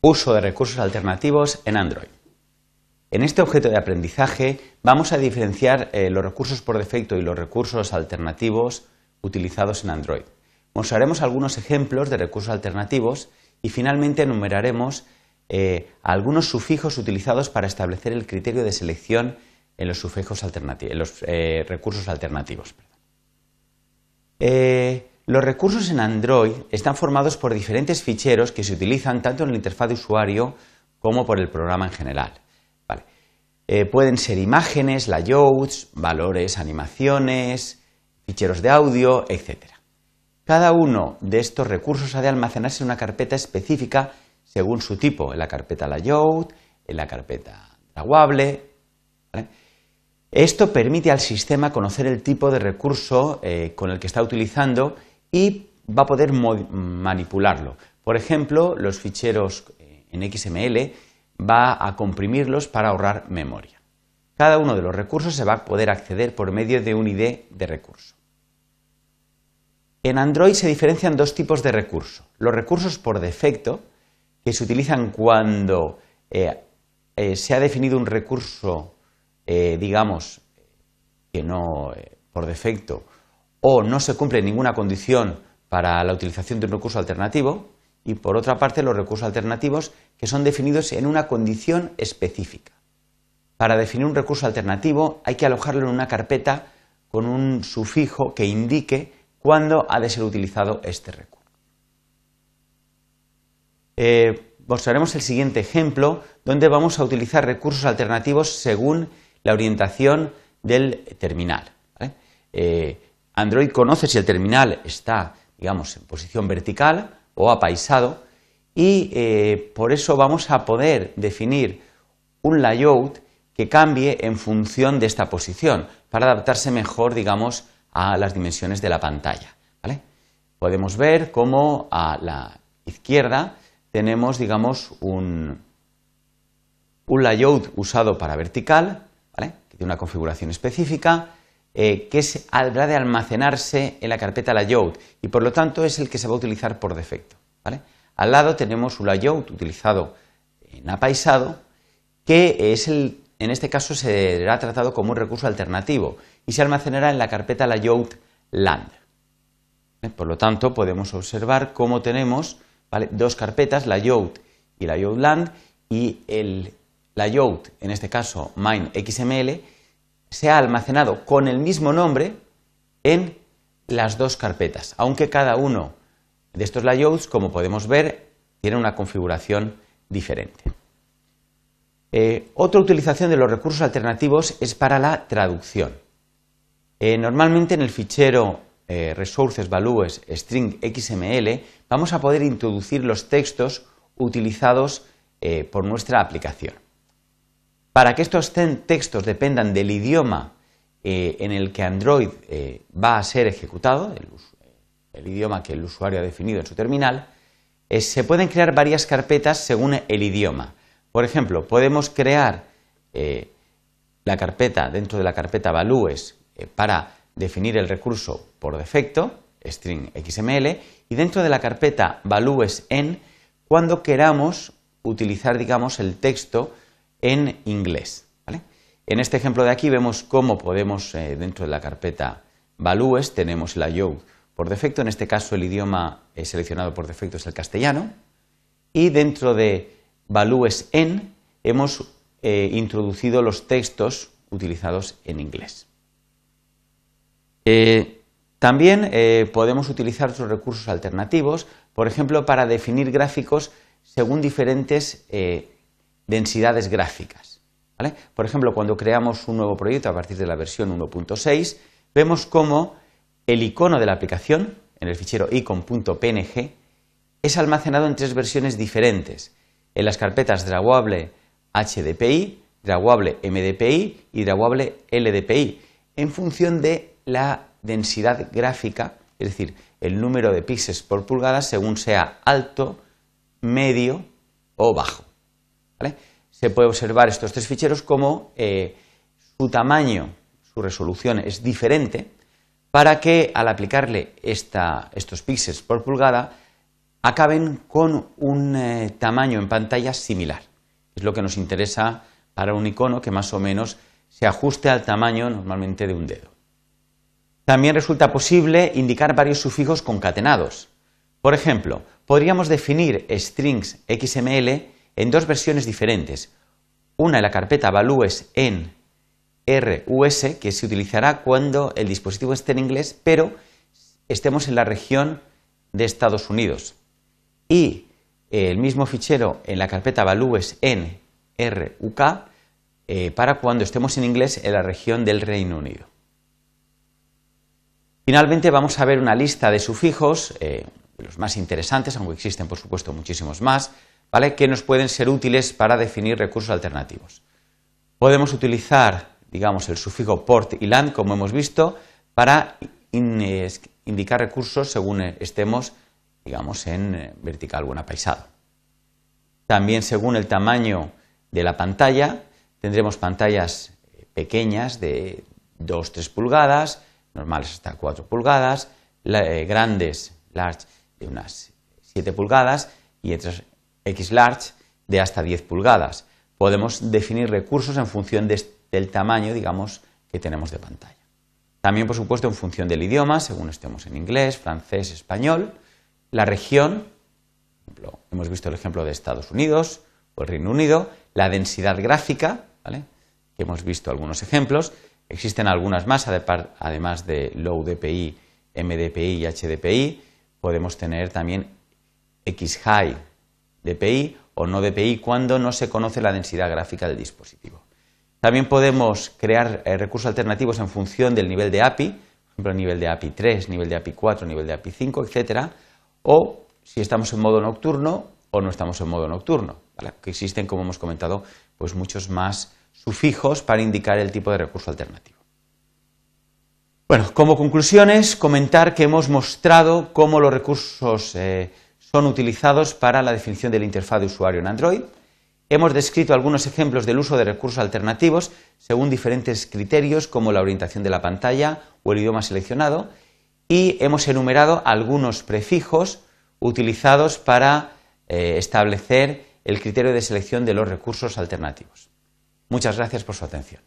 Uso de recursos alternativos en Android. En este objeto de aprendizaje vamos a diferenciar eh, los recursos por defecto y los recursos alternativos utilizados en Android. Mostraremos algunos ejemplos de recursos alternativos y finalmente enumeraremos eh, algunos sufijos utilizados para establecer el criterio de selección en los, sufijos en los eh, recursos alternativos. Los recursos en Android están formados por diferentes ficheros que se utilizan tanto en la interfaz de usuario como por el programa en general. Eh, pueden ser imágenes, layouts, valores, animaciones, ficheros de audio, etc. Cada uno de estos recursos ha de almacenarse en una carpeta específica según su tipo, en la carpeta layout, en la carpeta draguable. Esto permite al sistema conocer el tipo de recurso eh, con el que está utilizando y va a poder manipularlo. Por ejemplo, los ficheros eh, en XML va a comprimirlos para ahorrar memoria. Cada uno de los recursos se va a poder acceder por medio de un ID de recurso. En Android se diferencian dos tipos de recursos. Los recursos por defecto, que se utilizan cuando eh, eh, se ha definido un recurso, digamos, que no por defecto o no se cumple ninguna condición para la utilización de un recurso alternativo y por otra parte los recursos alternativos que son definidos en una condición específica. Para definir un recurso alternativo hay que alojarlo en una carpeta con un sufijo que indique cuándo ha de ser utilizado este recurso. Eh, mostraremos el siguiente ejemplo donde vamos a utilizar recursos alternativos según la orientación del terminal. Eh, Android conoce si el terminal está, digamos, en posición vertical o apaisado y eh, por eso vamos a poder definir un layout que cambie en función de esta posición para adaptarse mejor, digamos, a las dimensiones de la pantalla. Podemos ver cómo a la izquierda tenemos, digamos, un, un layout usado para vertical, que tiene una configuración específica, eh, que es, habrá de almacenarse en la carpeta layout y por lo tanto es el que se va a utilizar por defecto. Al lado tenemos un layout utilizado en apaisado que es el, en este caso será tratado como un recurso alternativo y se almacenará en la carpeta layout land. ¿Eh? Por lo tanto, podemos observar cómo tenemos dos carpetas, layout y layout land, y el layout, en este caso mine.xml, se ha almacenado con el mismo nombre en las dos carpetas, aunque cada uno de estos layouts, como podemos ver, tiene una configuración diferente. Eh, otra utilización de los recursos alternativos es para la traducción. Eh, normalmente en el fichero eh, resources values string xml vamos a poder introducir los textos utilizados por nuestra aplicación. Para que estos textos dependan del idioma eh, en el que Android eh, va a ser ejecutado, el, idioma que el usuario ha definido en su terminal, eh, se pueden crear varias carpetas según el idioma. Por ejemplo, podemos crear la carpeta dentro de la carpeta values para definir el recurso por defecto, string XML, y dentro de la carpeta values en cuando queramos utilizar, digamos, el texto en inglés. En este ejemplo de aquí vemos cómo podemos, eh, dentro de la carpeta values, tenemos la layout por defecto, en este caso el idioma eh, seleccionado por defecto es el castellano, y dentro de values en hemos eh, introducido los textos utilizados en inglés. también podemos utilizar otros recursos alternativos, por ejemplo, para definir gráficos según diferentes densidades gráficas. Por ejemplo, cuando creamos un nuevo proyecto a partir de la versión 1.6, vemos cómo el icono de la aplicación, en el fichero icon.png, es almacenado en tres versiones diferentes, en las carpetas Drawable HDPI, Drawable MDPI y Drawable LDPI, en función de la densidad gráfica, es decir, el número de píxeles por pulgada según sea alto, medio o bajo. Se puede observar estos tres ficheros como eh, su tamaño, su resolución es diferente para que al aplicarle estos píxeles por pulgada acaben con un eh, tamaño en pantalla similar. Es lo que nos interesa para un icono que más o menos se ajuste al tamaño normalmente de un dedo. También resulta posible indicar varios sufijos concatenados. Por ejemplo, podríamos definir strings XML en dos versiones diferentes. Una en la carpeta values en RUS, que se utilizará cuando el dispositivo esté en inglés, pero estemos en la región de Estados Unidos. Y el mismo fichero en la carpeta values en RUK eh, para cuando estemos en inglés en la región del Reino Unido. Finalmente vamos a ver una lista de sufijos, eh, los más interesantes, aunque existen por supuesto muchísimos más, que nos pueden ser útiles para definir recursos alternativos. Podemos utilizar, digamos, el sufijo port y land, como hemos visto, para indicar recursos según estemos, digamos, en eh, vertical o en apaisado. También según el tamaño de la pantalla, tendremos pantallas eh, pequeñas de 2-3 pulgadas, normales hasta 4 pulgadas, eh, grandes, large, de unas 7 pulgadas y otras X large de hasta 10 pulgadas. Podemos definir recursos en función del tamaño, digamos, que tenemos de pantalla. También, por supuesto, en función del idioma, según estemos en inglés, francés, español, la región, hemos visto el ejemplo de Estados Unidos o el Reino Unido, la densidad gráfica, ¿vale? que hemos visto algunos ejemplos, existen algunas más, además de Low DPI, MDPI y HDPI, podemos tener también X-High DPI o no DPI cuando no se conoce la densidad gráfica del dispositivo. También podemos crear eh, recursos alternativos en función del nivel de API, por ejemplo, nivel de API 3, nivel de API 4, nivel de API 5, etcétera, o si estamos en modo nocturno o no estamos en modo nocturno, existen, como hemos comentado, pues muchos más sufijos para indicar el tipo de recurso alternativo. Bueno, como conclusiones, comentar que hemos mostrado cómo los recursos eh, son utilizados para la definición de la interfaz de usuario en Android. Hemos descrito algunos ejemplos del uso de recursos alternativos según diferentes criterios como la orientación de la pantalla o el idioma seleccionado y hemos enumerado algunos prefijos utilizados para eh, establecer el criterio de selección de los recursos alternativos. Muchas gracias por su atención.